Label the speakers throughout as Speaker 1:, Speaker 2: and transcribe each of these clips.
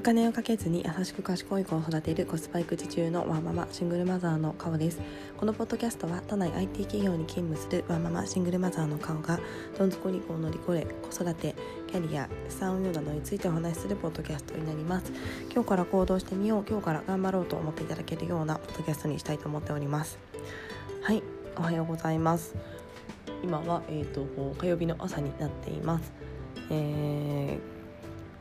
Speaker 1: お金をかけずに優しく賢い子を育てるコスパ育児中のワーママシングルマザーの顔です。このポッドキャストは都内 IT 企業に勤務するワーママシングルマザーの顔がどん底離婚乗り越え子育てキャリア資産運用などについてお話しするポッドキャストになります。今日から行動してみよう今日から頑張ろうと思っていただけるようなポッドキャストにしたいと思っております。はいおはようございます。今は、えーと、火曜日の朝になっています、えー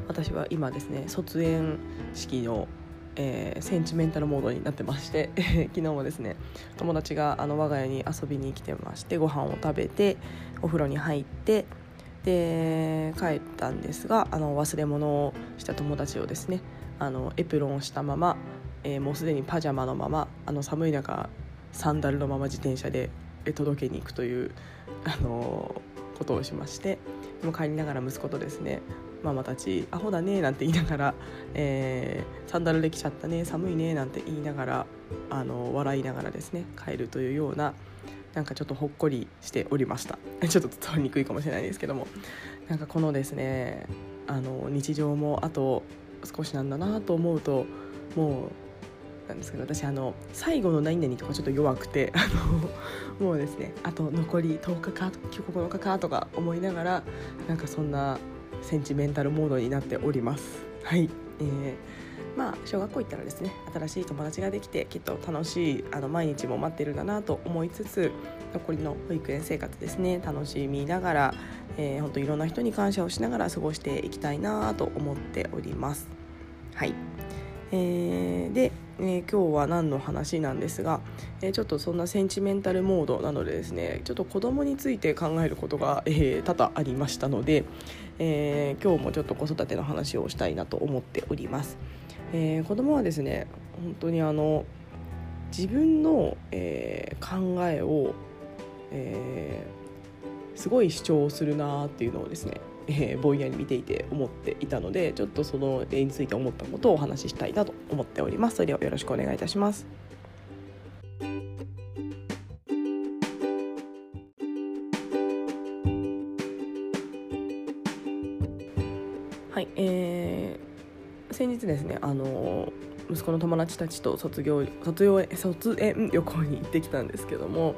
Speaker 1: 私は今ですね卒園式の、えー、センチメンタルモードになってまして 昨日もですね友達があの我が家に遊びに来てましてご飯を食べてお風呂に入ってで帰ったんですがあの忘れ物をした友達をですねあのエプロンをしたまま、えー、もうすでにパジャマのままあの寒い中サンダルのまま自転車で届けに行くというあのことをしましても帰りながら息子とですねママたち「アホだね」なんて言いながら、えー、サンダルできちゃったね寒いねなんて言いながらあの笑いながらですね帰るというようななんかちょっとほっこりしておりました。ちょっと伝わりにくいかもしれないですけども。なんかこのですねあの日常もあと少しなんだなと思うともうなんですけど私あの最後の何々とかちょっと弱くて あのもうですねあと残り10日か9日かとか思いながらなんかそんなセンチメンタルモードになっております。はい、えーまあ、小学校行ったらですね新しい友達ができてきっと楽しいあの毎日も待ってるんだなと思いつつ残りの保育園生活ですね楽しみながら、えー、本当いろんな人に感謝をしながら過ごしていきたいなと思っております。はいえー、で、えー、今日は何の話なんですが、えー、ちょっとそんなセンチメンタルモードなのでですねちょっと子供について考えることが、えー、多々ありましたので、えー、今日もちょっと子育ての話をしたいなと思っております。えー、子供はですね本当にあの自分の、えー、考えを、えー、すごい主張するなっていうのをですねえー、ぼんやり見ていて思っていたのでちょっとその例について思ったことをお話ししたいなと思っておりますそれではよろしくお願いいたしますはいえー、先日ですねあの息子の友達たちと卒業卒業卒園旅行に行ってきたんですけども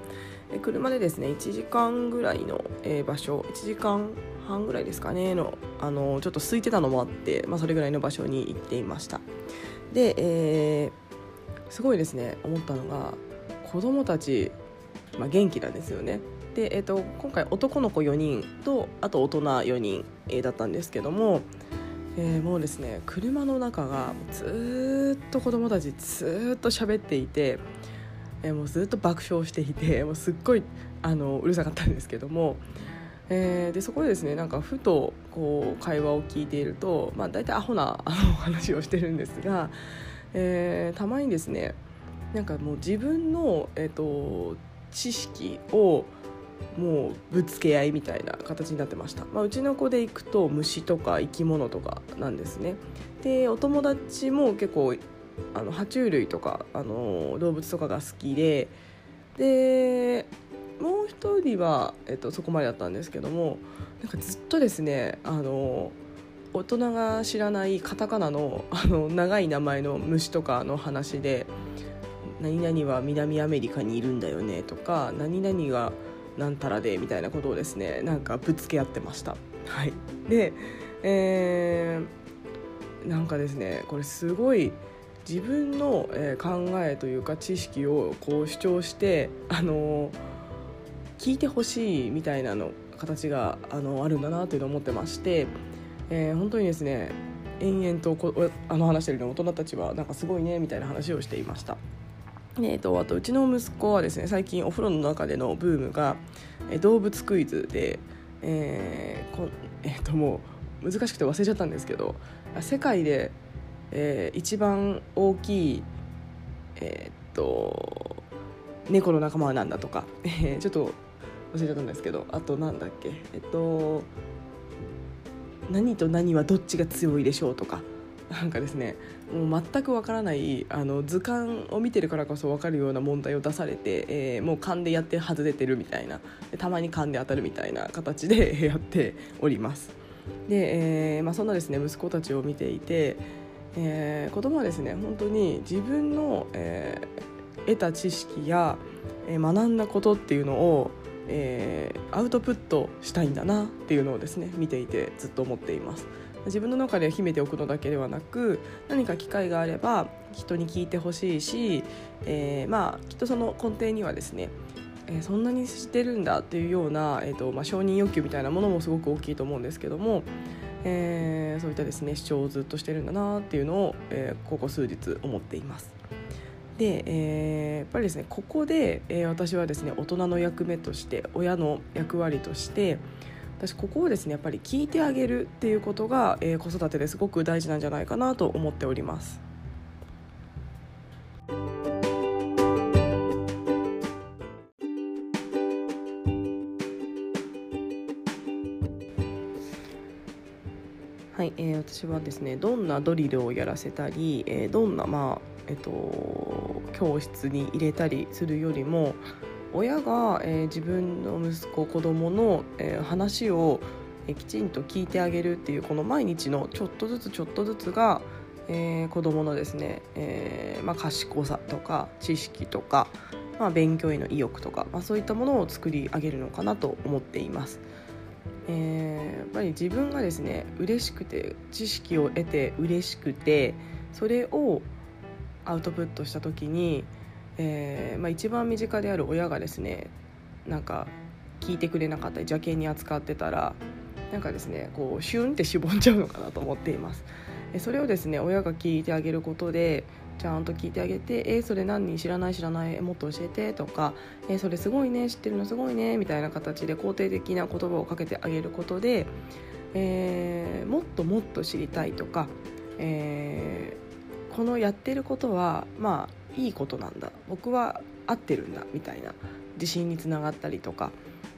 Speaker 1: 車でですね1時間ぐらいのえ場所1時間半ぐらいですかねのあのちょっと空いてたのもあって、まあ、それぐらいの場所に行っていました。で、えー、すごいですね思ったのが子供たち、まあ、元気なんですよね。で、えーと、今回男の子4人とあと大人4人、えー、だったんですけども、えー、もうですね車の中がずっと子供たちずっと喋っていて、えー、もうずっと爆笑していて もうすっごいあのうるさかったんですけどもえー、でそこでですねなんかふとこう会話を聞いていると、まあ、大体アホなあの話をしてるんですが、えー、たまにですねなんかもう自分の、えーと、知識をもうぶつけ合いみたいな形になってました、まあ、うちの子で行くと虫とか生き物とかなんですね。でお友達も結構あの爬虫類とかあの動物とかが好きででもう一人は、えっと、そこまでだったんですけどもなんかずっとですねあの大人が知らないカタカナのあの長い名前の虫とかの話で「何々は南アメリカにいるんだよね」とか「何々がなんたらで」みたいなことをですねなんかぶつけ合ってました。はい、で、えー、なんかですねこれすごい自分の、え考えというか知識をこう主張してあのー聞いてほしいみたいなの形があのあるんだなというのを思ってまして、えー、本当にですね延々とこあの話してるの大人たちはなんかすごいねみたいな話をしていました。えーと、あとうちの息子はですね最近お風呂の中でのブームが、えー、動物クイズで、えーこえー、ともう難しくて忘れちゃったんですけど世界で、えー、一番大きい、えー、と猫の仲間は何だとか、えー、ちょっと忘れちゃったんですけどあとなんだっけえっと何と何はどっちが強いでしょうとかなんかですねもう全くわからないあの図鑑を見てるからこそ分かるような問題を出されて、えー、もう勘でやって外れてるみたいなたまに勘で当たるみたいな形で やっておりますで、えーまあ、そんなですね息子たちを見ていて、えー、子供はですね本当に自分の、えー、得た知識や、えー、学んだことっていうのを、えー、アウトプットしたいんだなっていうのをですね見ていてずっと思っています。自分の中で秘めておくのだけではなく何か機会があれば人に聞いてほしいし、えー、まあきっとその根底にはですねえ、そんなに知ってるんだっていうような、えーとまあ、承認欲求みたいなものもすごく大きいと思うんですけども、えー、そういったですね主張をずっとしてるんだなっていうのを、えー、ここ数日思っています。で、えー、やっぱりですねここで、え、私はですね大人の役目として親の役割として私ここをですねやっぱり聞いてあげるっていうことが、えー、子育てですごく大事なんじゃないかなと思っております。はい、えー、私はですねどんなドリルをやらせたり、えー、どんな、まあえっと、教室に入れたりするよりも親が、えー、自分の息子子供の、えー、話を、えー、きちんと聞いてあげるっていうこの毎日のちょっとずつちょっとずつが、えー、子供のですね、えーまあ、賢さとか知識とか、まあ、勉強への意欲とか、まあ、そういったものを作り上げるのかなと思っています。えー、やっぱり自分がですね嬉しくて知識を得て嬉しくてそれをアウトプットした時に、えーまあ、一番身近である親がですねなんか聞いてくれなかったり邪険に扱ってたらなんかですねこうシュンってしぼんじゃうのかなと思っています。それをですね親が聞いてあげることでちゃんと聞いてあげて「えー、それ何人知らない知らないもっと教えて」とか「えー、それすごいね知ってるのすごいね」みたいな形で肯定的な言葉をかけてあげることで、えー、もっともっと知りたいとか、えー、このやってることはまあいいことなんだ僕は合ってるんだみたいな自信につながったりとか。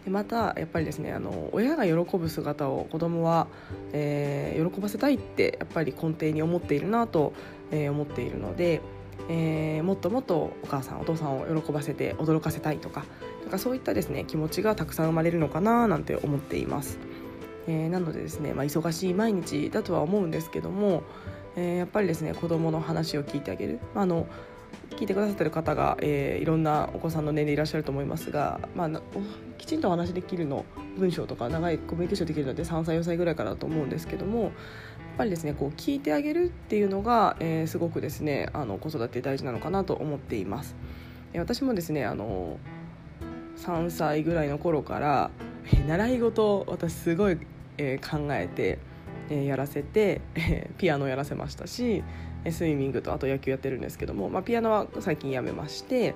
Speaker 1: でまたやっぱりですねあの親が喜ぶ姿を子供は、えー、喜ばせたいってやっぱり根底に思っているなとえー、思っているので、えー、もっともっとお母さんお父さんを喜ばせて驚かせたいとかなんかそういったですね気持ちがたくさん生まれるのかななんて思っています。えー、なのでですね、まあ、忙しい毎日だとは思うんですけども、えー、やっぱりですね子どもの話を聞いてあげる、まあ、あの聞いてくださってる方が、えー、いろんなお子さんの年齢いらっしゃると思いますが、まあ、きちんとお話できるの文章とか長いコミュニケーションできるので3歳4歳ぐらいからだと思うんですけどもやっぱりですねこう聞いてあげるっていうのが、えー、すごくですねあの子育て大事なのかなと思っています。え私もですねあの3歳ぐらいの頃から、え習い事私すごい、えー、考えて、え、やらせて、え ピアノやらせましたしスイミングとあと野球やってるんですけども、まあ、ピアノは最近やめまして、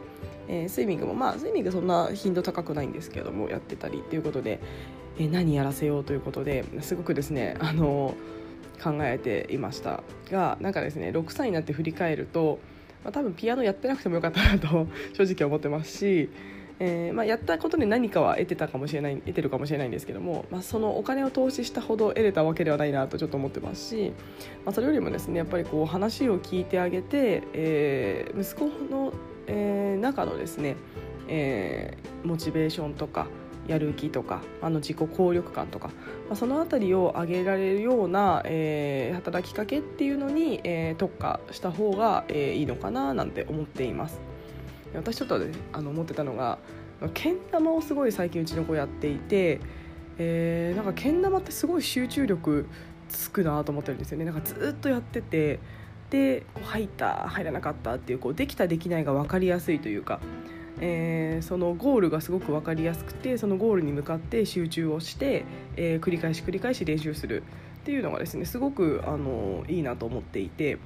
Speaker 1: えー、スイミングもまあスイミングそんな頻度高くないんですけどもやってたりっていうことで、えー、何やらせようということですごくですねあの考えていました。がなんかですね6歳になって振り返ると、まあ、多分ピアノやってなくてもよかったなと正直思ってますし、えー、まあ、やったことで何かは得てたかもしれない得てるかもしれないんですけども、まあ、そのお金を投資したほど得れたわけではないなとちょっと思ってますし、まそれよりもですねやっぱりこう話を聞いてあげて、えー、息子の、えー、中のですね、えモチベーションとかやる気とかあの自己効力感とか、まあ、その辺りを上げられるような、えー、働きかけっていうのに、えー、特化した方が、えー、いいのかななんて思っています。私ちょっと、ね、あの思ってたのがけん玉をすごい最近うちの子やっていて、えー、なんかけん玉ってすごい集中力つくなと思ってるんですよねなんかずっとやっててで入った入らなかったっていうこうできたできないが分かりやすいというかえー、そのゴールがすごく分かりやすくてそのゴールに向かって集中をして、えー、繰り返し繰り返し練習するっていうのがですねすごくあのいいなと思っていて。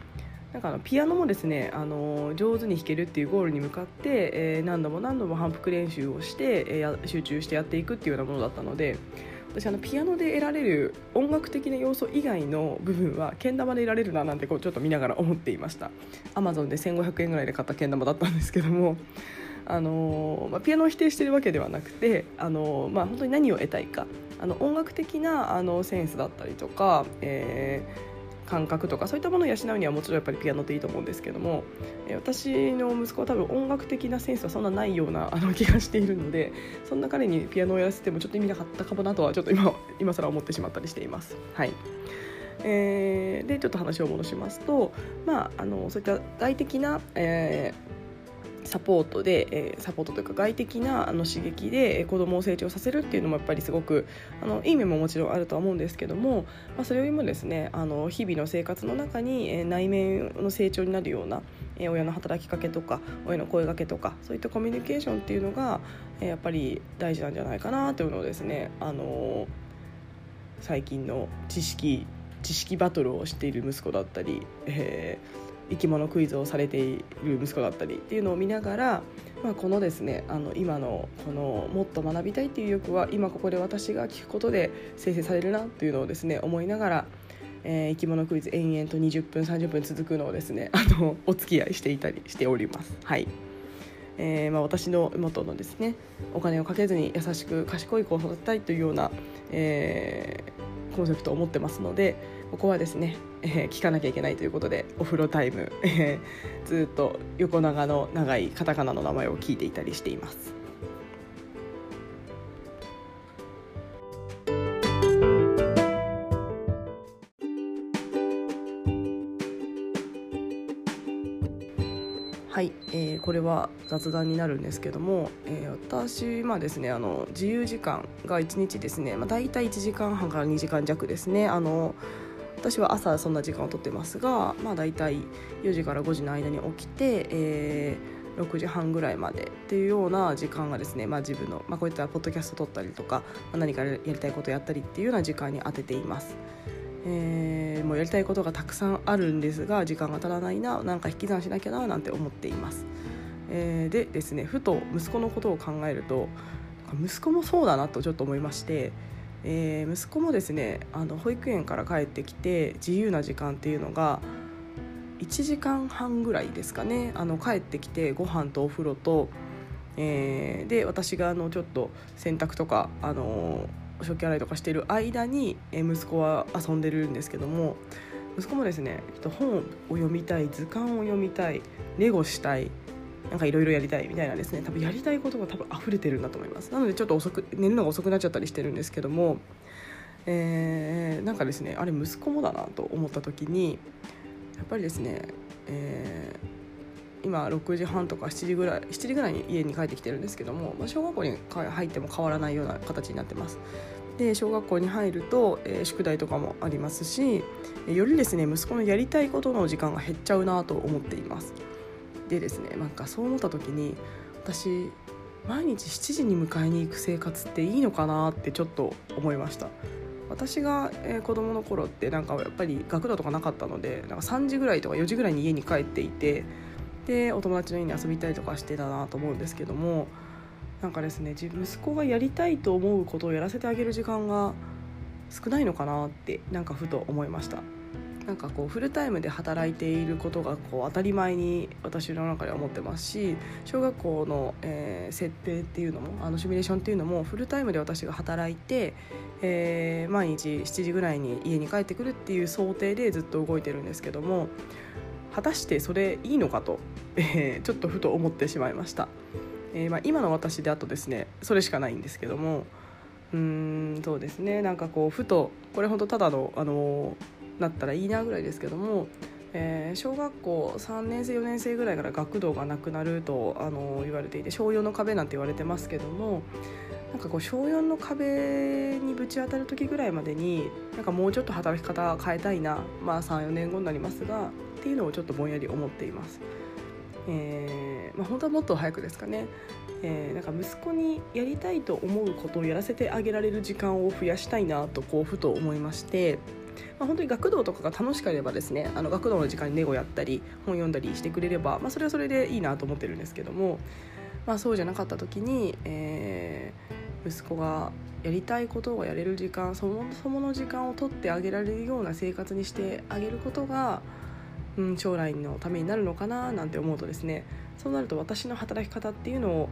Speaker 1: なんかあのピアノもですねあの上手に弾けるっていうゴールに向かって、えー、何度も何度も反復練習をして、えー、集中してやっていくっていうようなものだったので私あのピアノで得られる音楽的な要素以外の部分はけん玉で得られるななんてこうちょっと見ながら思っていました。アマゾンで1500円ぐらいで買ったけん玉だったんですけどもあのまあ、ピアノを否定してるわけではなくてあの、まあ、本当に何を得たいかあの音楽的なあのセンスだったりとか、えー、感覚とかそういったものを養うにはもちろんやっぱりピアノっていいと思うんですけども、え私の息子は多分音楽的なセンスはそんなないようなあの気がしているのでそんな彼にピアノをやらせてもちょっと意味なかったかもなとはちょっと今今更思ってしまったりしています。はいえー、でちょっと話を戻しますと、まあ、あのそういった外的な、えーサポートで、えー、サポートというか外的なあの刺激で子どもを成長させるっていうのもやっぱりすごくあのいい面ももちろんあるとは思うんですけども、まあ、それよりもですねあの日々の生活の中に、えー、内面の成長になるような、えー、親の働きかけとか親の声がけとかそういったコミュニケーションっていうのが、えー、やっぱり大事なんじゃないかなというのをですねあの最近の知識知識バトルをしている息子だったり、えー生き物クイズをされている息子だったりっていうのを見ながら、まあ、このですねあの今のこのもっと学びたいっていう欲は今ここで私が聞くことで生成されるなというのをですね思いながら、えー、生き物クイズ延々と20分30分続くのをですねあのお付き合いしていたりしております。はいえーまあ、私の元のですねお金をかけずに優しく賢い子を育てたいというような、えー、コンセプトを持ってますのでここはですね、えー、聞かなきゃいけないということでお風呂タイム、えー、ずっと横長の長いカタカナの名前を聞いていたりしています。はい、えー、これは雑談になるんですけども、えー、私まあですねあの自由時間が1日ですね、まあ、大体1時間半から2時間弱ですねあの私は朝そんな時間をとってますが、まあ、大体4時から5時の間に起きて、えー、6時半ぐらいまでっていうような時間がですね、まあ、自分の、まあ、こういったポッドキャスト撮ったりとか、まあ、何かやりたいことやったりっていうような時間に当てています。えー、もうやりたいことがたくさんあるんですが時間が足らないななんか引き算しなきゃななんて思っています。えー、でですねふと息子のことを考えると息子もそうだなとちょっと思いましてえー、息子もですねあの保育園から帰ってきて自由な時間っていうのが1時間半ぐらいですかね。あの帰ってきてご飯とお風呂と、えー、で私があのちょっと洗濯とかあの食器洗いとかしてる間に、え息子は遊んでるんですけども息子もですね本を読みたい図鑑を読みたいレゴしたいなんかいろいろやりたいみたいなですね。多分やりたいことが多分溢れてるんだと思います。なのでちょっと遅く寝るのが遅くなっちゃったりしてるんですけども、えー、なんかですねあれ息子もだなと思った時にやっぱりですね、えー、今6時半とか7時ぐらい7時ぐらいに家に帰ってきてるんですけども、まあ、小学校に入っても変わらないような形になってます。で小学校に入ると、えー、宿題とかもありますしよりですね息子のやりたいことの時間が減っちゃうなと思っています。でですねなんかそう思った時に私毎日7時に迎えに行く生活っていいのかなってちょっと思いました。私が、えー、子供の頃ってなんかやっぱり学童とかなかったのでなんか3時ぐらいとか4時ぐらいに家に帰っていてでお友達の家に遊びたりとかしてたなと思うんですけどもなんかですね息子がやりたいと思うことをやらせてあげる時間が少ないのかなってなんかふと思いました。なんかこうフルタイムで働いていることがこう当たり前に私の中では思ってますし小学校の、えー、設定っていうのもあのシミュレーションっていうのもフルタイムで私が働いて、えー、毎日7時ぐらいに家に帰ってくるっていう想定でずっと動いてるんですけども果たしてそれいいのかと、えー、ちょっとふと思ってしまいました。えーまあ、今の私だとですねそれしかないんですけどもうーんそうですねなんかこうふとこれ本当ただのあのなったらいいなぐらいですけども、えー、小学校3年生4年生ぐらいから学童がなくなるとあの言われていて小4の壁なんて言われてますけどもなんかこう小4の壁にぶち当たる時ぐらいまでになんかもうちょっと働き方変えたいな、まあ、34年後になりますがっていうのをちょっとぼんやり思っています。えーまあ、本当はもっと早くですかね、えー、なんか息子にやりたいと思うことをやらせてあげられる時間を増やしたいなとこうふと思いましてまあ、本当に学童とかが楽しければですねあの学童の時間にネゴやったり本読んだりしてくれれば、まあ、それはそれでいいなと思ってるんですけども、まあ、そうじゃなかった時に、えー、息子がやりたいことをやれる時間そもそもの時間を取ってあげられるような生活にしてあげることが、うん、将来のためになるのかななんて思うとですねそうなると私の働き方っていうのを、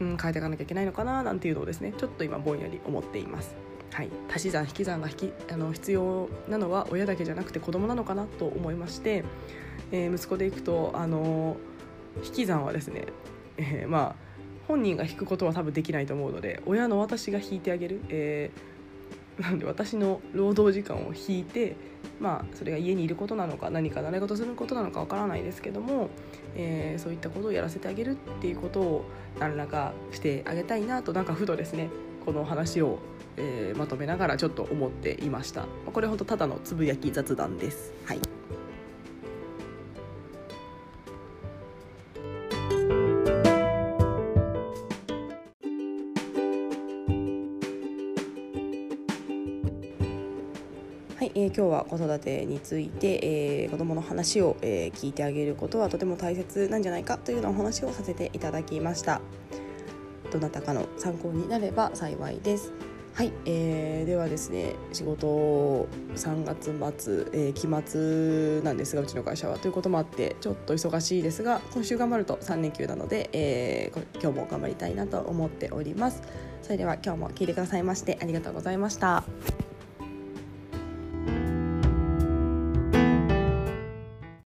Speaker 1: うん、変えていかなきゃいけないのかななんていうのをですねちょっと今ぼんやり思っています。はい、足し算引き算が引きあの必要なのは親だけじゃなくて子供なのかなと思いまして、えー、息子でいくとあの引き算はですね、えー、まあ本人が引くことは多分できないと思うので親の私が引いてあげる、えー、なので私の労働時間を引いてまあそれが家にいることなのか何か習い事することなのかわからないですけども、えー、そういったことをやらせてあげるっていうことを何らかしてあげたいなとなんかふとですねこの話を、えー、まとめながらちょっと思っていました。これ本当ただのつぶやき雑談です。はい。はい、えー、今日は子育てについて、えー、子どもの話を、えー、聞いてあげることはとても大切なんじゃないかというようなお話をさせていただきました。どなたかの参考になれば幸いですはい、えー、ではですね仕事3月末、えー、期末なんですがうちの会社はということもあってちょっと忙しいですが今週頑張ると3連休なので、えー、今日も頑張りたいなと思っておりますそれでは今日も聞いてくださいましてありがとうございました。